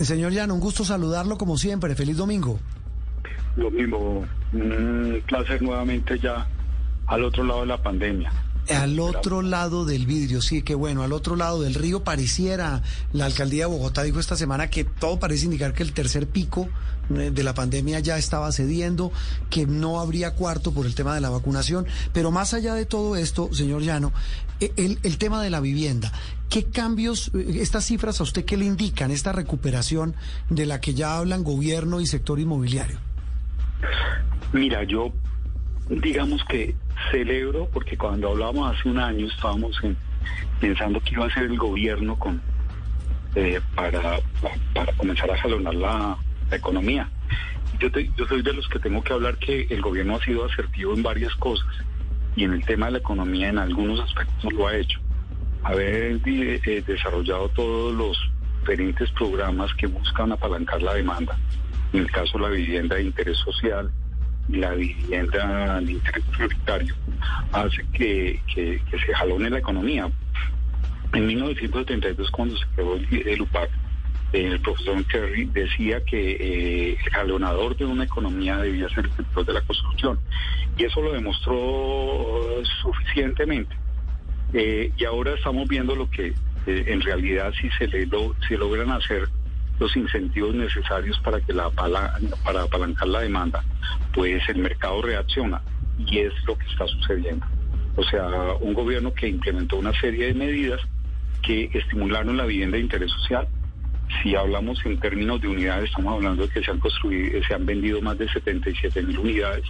Señor Llano, un gusto saludarlo como siempre. Feliz domingo. Lo mismo, un placer nuevamente ya al otro lado de la pandemia. Al otro lado del vidrio, sí, qué bueno, al otro lado del río pareciera, la alcaldía de Bogotá dijo esta semana que todo parece indicar que el tercer pico eh, de la pandemia ya estaba cediendo, que no habría cuarto por el tema de la vacunación, pero más allá de todo esto, señor Llano, eh, el, el tema de la vivienda, ¿qué cambios, eh, estas cifras a usted qué le indican, esta recuperación de la que ya hablan gobierno y sector inmobiliario? Mira, yo digamos que celebro porque cuando hablábamos hace un año estábamos en- pensando que iba a ser el gobierno con eh, para, para comenzar a jalonar la, economía. Yo, te- soy de los que tengo que hablar que el gobierno ha sido asertivo en varias cosas y en el tema de la economía en algunos aspectos lo ha hecho. Haber di- eh, desarrollado todos los diferentes programas que buscan apalancar la demanda, en el caso de la vivienda de interés social, la vivienda de interés prioritario hace que, que- se jalone la economía. En 1972, cuando se creó el, el UPAC, el profesor Kerry decía que eh, el jalonador de una economía debía ser el sector de la construcción. Y eso lo demostró suficientemente. Eh, y ahora estamos viendo lo que eh, en realidad si se, le lo- si logran hacer los incentivos necesarios para que la para apalancar la demanda, pues el mercado reacciona y es lo que está sucediendo. O sea, un gobierno que implementó una serie de medidas que estimularon la vivienda de interés social. Si hablamos en términos de unidades, estamos hablando de que se han construido, se han vendido más de 77 mil unidades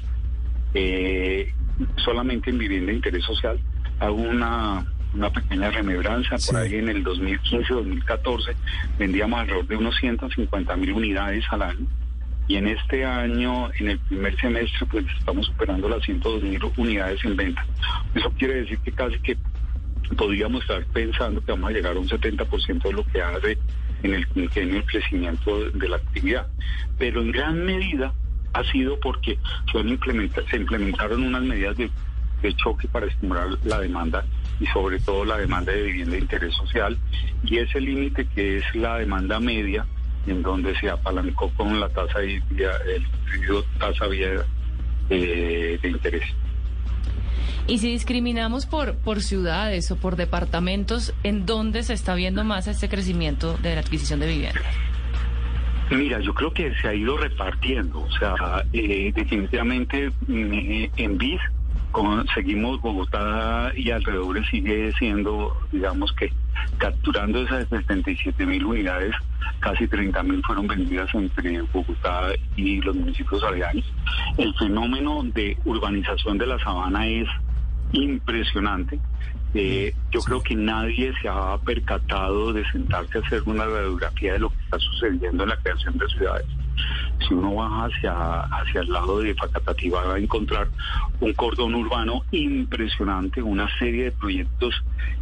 eh, solamente en vivienda de interés social. Hago una, una pequeña remembranza. Sí. Por ahí en el 2015-2014 vendíamos alrededor de unos 150 mil unidades al año. Y en este año, en el primer semestre, pues estamos superando las 102 mil unidades en venta. Eso quiere decir que casi que podríamos estar pensando que vamos a llegar a un 70% de lo que hace en el quinquenio el crecimiento de la actividad. Pero en gran medida ha sido porque implementa- se implementaron unas medidas de, de choque para estimular la demanda y sobre todo la demanda de vivienda de interés social y ese límite que es la demanda media en donde se apalancó con la tasa de, el tasa vía, eh, de interés. Y si discriminamos por, por ciudades o por departamentos, ¿en dónde se está viendo más este crecimiento de la adquisición de vivienda? Mira, yo creo que se ha ido repartiendo, o sea, eh, definitivamente mm, en BIS con- seguimos Bogotá y alrededor sigue siendo, digamos que capturando esas 77 mil unidades, casi 30 mil fueron vendidas entre Bogotá y los municipios aledaños. El fenómeno de urbanización de la sabana es impresionante. Eh, yo creo que nadie se ha percatado de sentarse a hacer una radiografía de lo que está sucediendo en la creación de ciudades. Si uno baja hacia, hacia el lado de Facatativá va a encontrar un cordón urbano impresionante, una serie de proyectos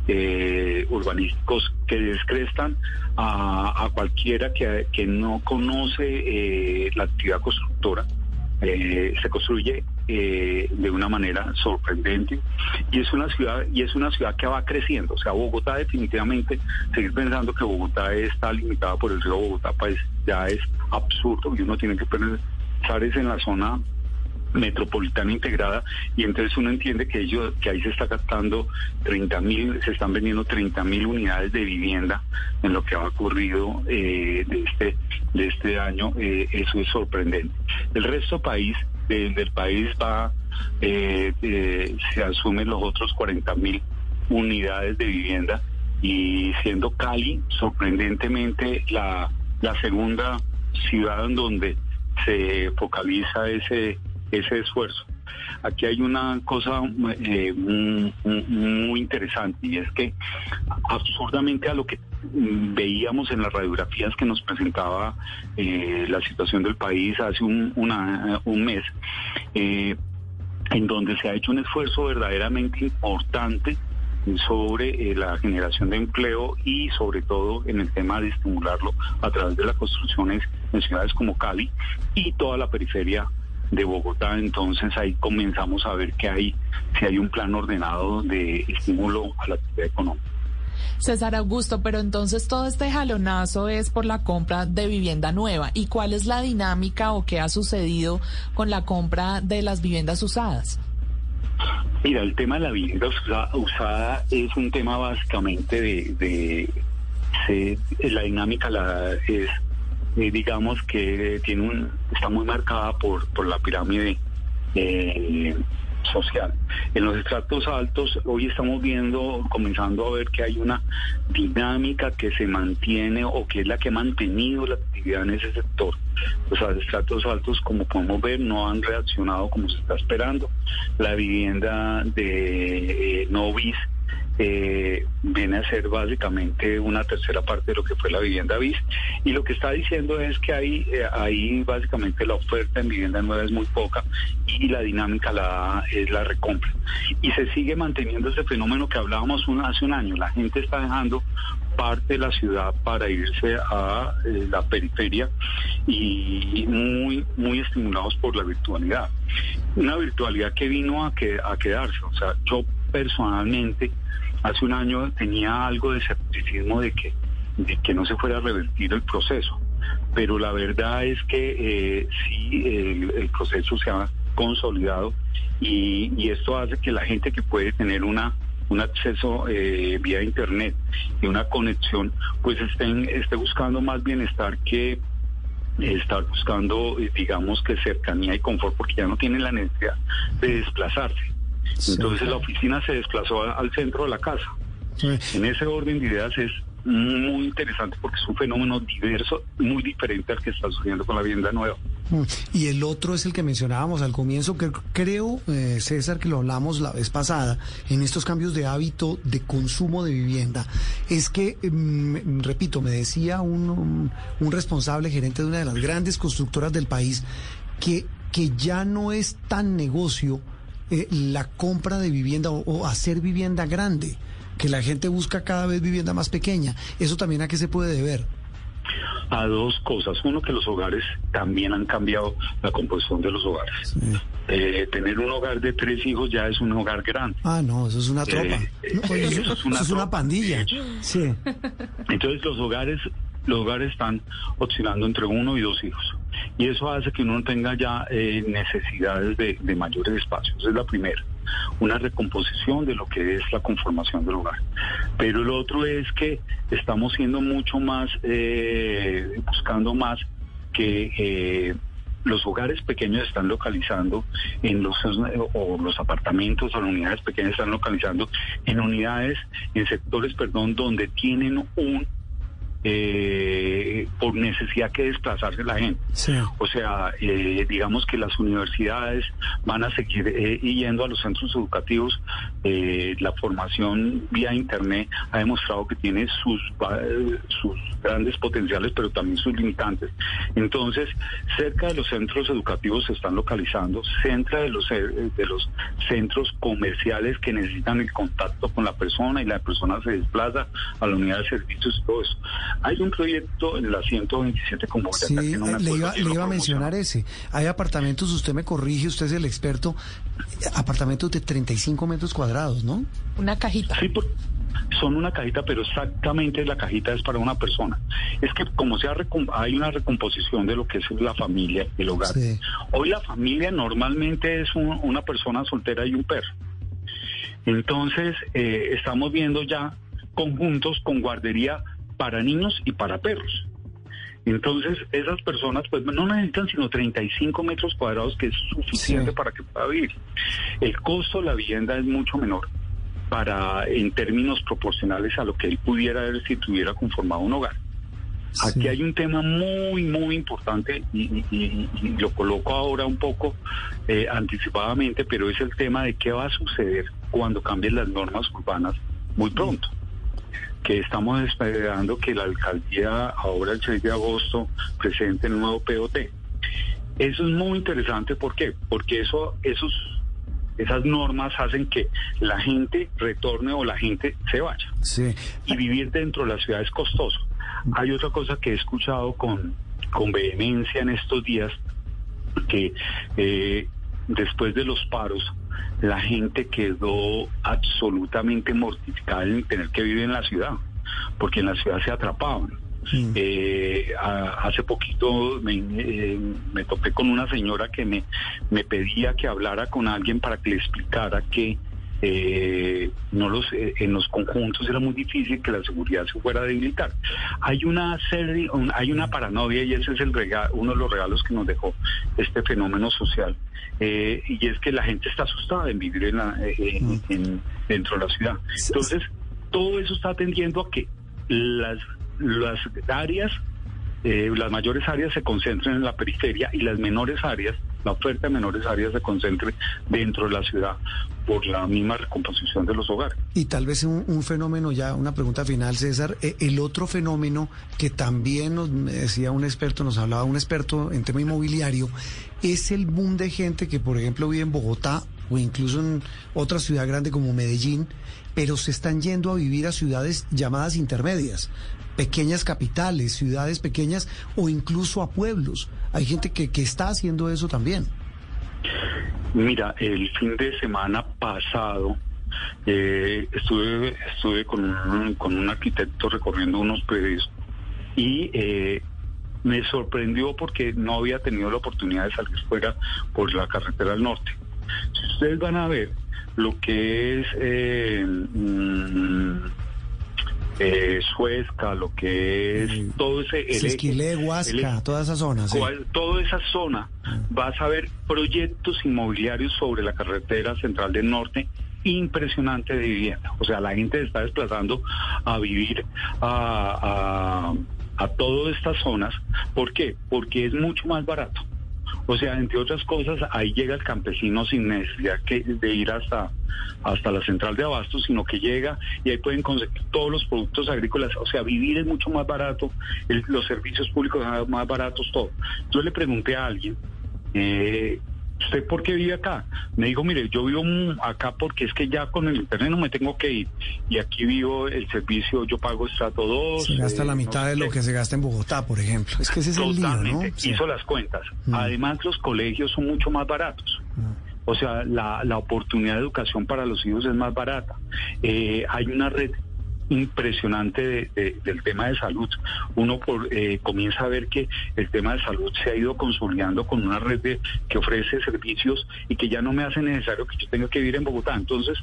eh, urbanísticos que descrestan a, cualquiera que, que no conoce eh, la actividad constructora. Eh, se construye eh, de una manera sorprendente. Y es una ciudad y es una ciudad que va creciendo. O sea Bogotá definitivamente seguir pensando que Bogotá está limitada por el río Bogotá pues ya es absurdo y uno tiene que pensar es en la zona metropolitana integrada. Y entonces uno entiende que ellos que ahí se está gastando 30 mil se están vendiendo 30 mil unidades de vivienda en lo que ha ocurrido eh, de este de este año eh, eso es sorprendente. El resto país de- del país va eh, eh, se asumen los otros 40 mil unidades de vivienda y siendo Cali sorprendentemente la la segunda ciudad en donde se focaliza ese ese esfuerzo. Aquí hay una cosa eh, muy, interesante y es que absurdamente a lo que veíamos en las radiografías que nos presentaba eh, la situación del país hace un, mes, eh, en donde se ha hecho un esfuerzo verdaderamente importante sobre eh, la generación de empleo y sobre todo en el tema de estimularlo a través de las construcciones en ciudades como Cali y toda la periferia de Bogotá. Entonces ahí comenzamos a ver que hay, si hay un plan ordenado de estímulo a la actividad económica. César Augusto, pero entonces todo este jalonazo es por la compra de vivienda nueva. ¿Y cuál es la dinámica o qué ha sucedido con la compra de las viviendas usadas? Mira, el tema de la vivienda usa- usada es un tema básicamente de, de- la dinámica la es eh, digamos que tiene un está muy marcada por la pirámide eh, social. En los estratos altos hoy estamos viendo, comenzando a ver que hay una dinámica que se mantiene o que es la que ha mantenido la actividad en ese sector. Los estratos altos, como podemos ver, no han reaccionado como se está esperando. La vivienda de eh, Novis eh, viene a ser básicamente una tercera parte de lo que fue la vivienda bis y lo que está diciendo es que ahí eh, básicamente la oferta en vivienda nueva es muy poca y la dinámica la es la recompra. Y se sigue manteniendo ese fenómeno que hablábamos hace un año. La gente está dejando parte de la ciudad para irse a eh, la periferia y muy muy estimulados por la virtualidad. Una virtualidad que vino a que a quedarse. O sea yo personalmente hace un año tenía algo de escepticismo de que, de que no se fuera a revertir el proceso, pero la verdad es que eh, sí el, el proceso se ha consolidado y, y esto hace que la gente que puede tener una un acceso eh, vía internet y una conexión, pues estén, esté buscando más bienestar que estar buscando, eh, digamos que cercanía y confort, porque ya no tienen la necesidad de desplazarse. Entonces la oficina se desplazó a- al centro de la casa. En ese orden de ideas es muy interesante porque es un fenómeno diverso, muy diferente al que está sucediendo con la vivienda nueva. Mm, Y el otro es el que mencionábamos al comienzo, que creo, eh, César, que lo hablamos la vez pasada, en estos cambios de hábito de consumo de vivienda, es que, mm, repito, me decía un, un- un responsable gerente de una de las grandes constructoras del país, que, que ya no es tan negocio eh, la compra de vivienda o, o hacer vivienda grande, que la gente busca cada vez vivienda más pequeña. ¿Eso también a qué se puede deber? A dos cosas. Uno, que los hogares también han cambiado la composición de los hogares. Eh, tener un hogar de tres hijos ya es un hogar grande. Ah, no, eso es una tropa. Eh, No, pues, eso eso, es una eso es una pandilla. Sí. Entonces los hogares, los hogares están oscilando entre uno y dos hijos. Y eso hace que uno tenga ya eh, necesidades de, mayores espacios. Es la primera. Una recomposición de lo que es la conformación del hogar. Pero el otro es que estamos siendo mucho más, eh, buscando más que eh, los hogares pequeños están localizando en los o los apartamentos o las unidades pequeñas están localizando en unidades en sectores perdón donde tienen un eh, por necesidad que desplazarse la gente. Sí. O sea, eh, digamos que las universidades van a seguir eh, yendo a los centros educativos. Eh, la formación vía Internet ha demostrado que tiene sus, eh, sus grandes potenciales, pero también sus limitantes. Entonces, cerca de los centros educativos se están localizando, cerca de los, eh, de los centros comerciales que necesitan el contacto con la persona y la persona se desplaza a la unidad de servicios y todo eso. Hay un proyecto en la 127 con Boyacá Sí, que no me le acuerdo iba, le a mencionar ese. Hay apartamentos, usted me corrige, usted es el experto, apartamentos de 35 metros cuadrados, ¿no? Una cajita. Sí, por- son una cajita, pero exactamente la cajita es para una persona. Es que como sea recom- hay una recomposición de lo que es la familia, el hogar. Sí. Hoy la familia normalmente es un- una persona soltera y un perro. Entonces eh, estamos viendo ya conjuntos con guardería para niños y para perros. Entonces, esas personas pues no necesitan sino 35 metros cuadrados, que es suficiente Sí. para que pueda vivir. El costo de la vivienda es mucho menor para en términos proporcionales a lo que él pudiera ver si tuviera conformado un hogar. Aquí hay un tema muy, muy importante y, y- y- y lo coloco ahora un poco eh, anticipadamente, pero es el tema de qué va a suceder cuando cambien las normas urbanas muy pronto. Que estamos esperando que la alcaldía ahora el 6 de agosto presente el nuevo POT. Eso es muy interesante, ¿por qué? Porque eso, esos, esas normas hacen que la gente retorne o la gente se vaya. Sí. Y vivir dentro de la ciudad es costoso. Hay otra cosa que he escuchado con, con vehemencia en estos días, que eh, después de los paros, la gente quedó absolutamente mortificada en tener que vivir en la ciudad, porque en la ciudad se atrapaban. Eh, a- hace poquito me, eh, me topé con una señora que me, me pedía que hablara con alguien para que le explicara que eh, no los eh, en los conjuntos era muy difícil que la seguridad se fuera a debilitar. Hay una serie, un- hay una paranoia y ese es el uno de los regalos que nos dejó este fenómeno social. Eh, y es que la gente está asustada en vivir en la- eh, en- en- dentro de la ciudad. Entonces, todo eso está atendiendo a que las, las áreas, eh, las mayores áreas se concentren en la periferia y las menores áreas, la oferta de menores áreas se concentre dentro de la ciudad por la misma recomposición de los hogares. Y tal vez un, un fenómeno, ya una pregunta final, César, eh, el otro fenómeno que también nos decía un experto, nos hablaba un experto en tema inmobiliario, es el boom de gente que, por ejemplo, vive en Bogotá o incluso en otra ciudad grande como Medellín, pero se están yendo a vivir a ciudades llamadas intermedias, pequeñas capitales, ciudades pequeñas o incluso a pueblos. Hay gente que, que está haciendo eso también. Mira, el fin de semana pasado eh, estuve estuve con un, con un arquitecto recorriendo unos predios y eh, me sorprendió porque no había tenido la oportunidad de salir fuera por la carretera del norte. Ustedes van a ver lo que es eh, mm, eh, Suezca, lo que es todo ese el eje- Sesquilé, el Huasca, toda esa zona. sí. toda esa zona vas a ver proyectos inmobiliarios sobre la carretera central del norte impresionante de vivienda. O sea, la gente se está desplazando a vivir a, a, a todas estas zonas. ¿Por qué? Porque es mucho más barato. O sea, entre otras cosas, ahí llega el campesino sin necesidad que, de ir hasta, hasta la central de abastos, sino que llega y ahí pueden conseguir todos los productos agrícolas. O sea, vivir es mucho más barato, el- los servicios públicos son más baratos, todo. Yo le pregunté a alguien, eh, ¿usted por qué vive acá? Me dijo, mire, yo vivo mm, acá porque es que ya con el internet no me tengo que ir. Y aquí vivo el servicio, yo pago estrato 2. Se gasta eh, la mitad de lo que se gasta en Bogotá, por ejemplo. Es que ese es el lío, ¿no? Sí. Hizo las cuentas. Mm. Además, los colegios son mucho más baratos. O sea, la, la oportunidad de educación para los hijos es más barata. Eh, hay una red impresionante de- de- del tema de salud. Uno por, eh, comienza a ver que el tema de salud se ha ido consolidando con una red de, que ofrece servicios y que ya no me hace necesario que yo tenga que vivir en Bogotá. Entonces,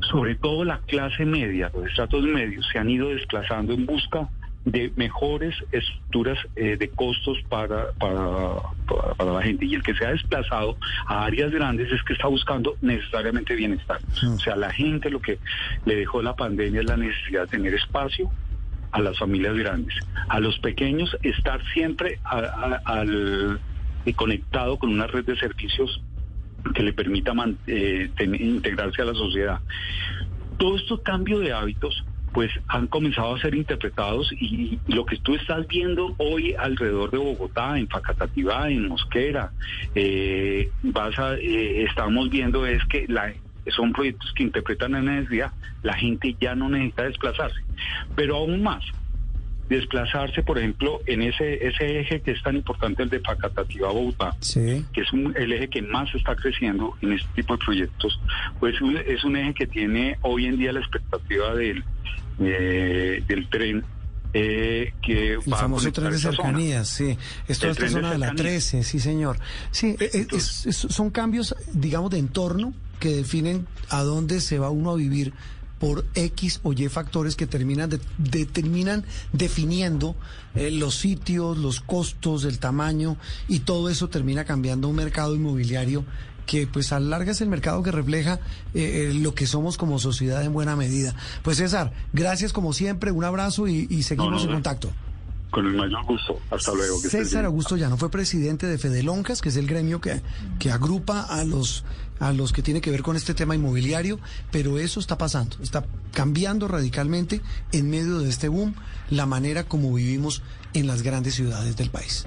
sobre todo la clase media, los estratos medios se han ido desplazando en busca de mejores estructuras eh, de costos para, para, para, para la gente. Y el que se ha desplazado a áreas grandes es que está buscando necesariamente bienestar. O sea, la gente lo que le dejó la pandemia es la necesidad de tener espacio a las familias grandes. A los pequeños estar siempre a- a- al, eh, conectado con una red de servicios que le permita man- eh, ten- integrarse a la sociedad. Todos estos cambios de hábitos pues han comenzado a ser interpretados y, y lo que tú estás viendo hoy alrededor de Bogotá, en Facatativá, en Mosquera, eh, vas a, eh, estamos viendo es que la, son proyectos que interpretan la necesidad, la gente ya no necesita desplazarse, pero aún más, desplazarse, por ejemplo, en ese, ese eje que es tan importante, el de Facatativá Bogotá, Sí. que es un- el eje que más está creciendo en este tipo de proyectos, pues un- es un eje que tiene hoy en día la expectativa del, eh, del tren. eh, que El va a famoso tren de cercanías, sí. Esto es esta de zona de la cercanías. 13, sí, señor. Sí, es- es- son cambios, digamos, de entorno que definen a dónde se va uno a vivir por X o Y factores que terminan, de- determinan definiendo eh, los sitios, los costos, el tamaño y todo eso termina cambiando un mercado inmobiliario que pues a la larga es el mercado que refleja eh, eh, lo que somos como sociedad en buena medida. Pues César, gracias como siempre, un abrazo y, y seguimos No, no, en no. contacto. Con el mayor gusto. Hasta luego. que César. Augusto Llano fue presidente de Fedeloncas, que es el gremio que, que agrupa a los, a los que tiene que ver con este tema inmobiliario, pero eso está pasando, está cambiando radicalmente en medio de este boom la manera como vivimos en las grandes ciudades del país.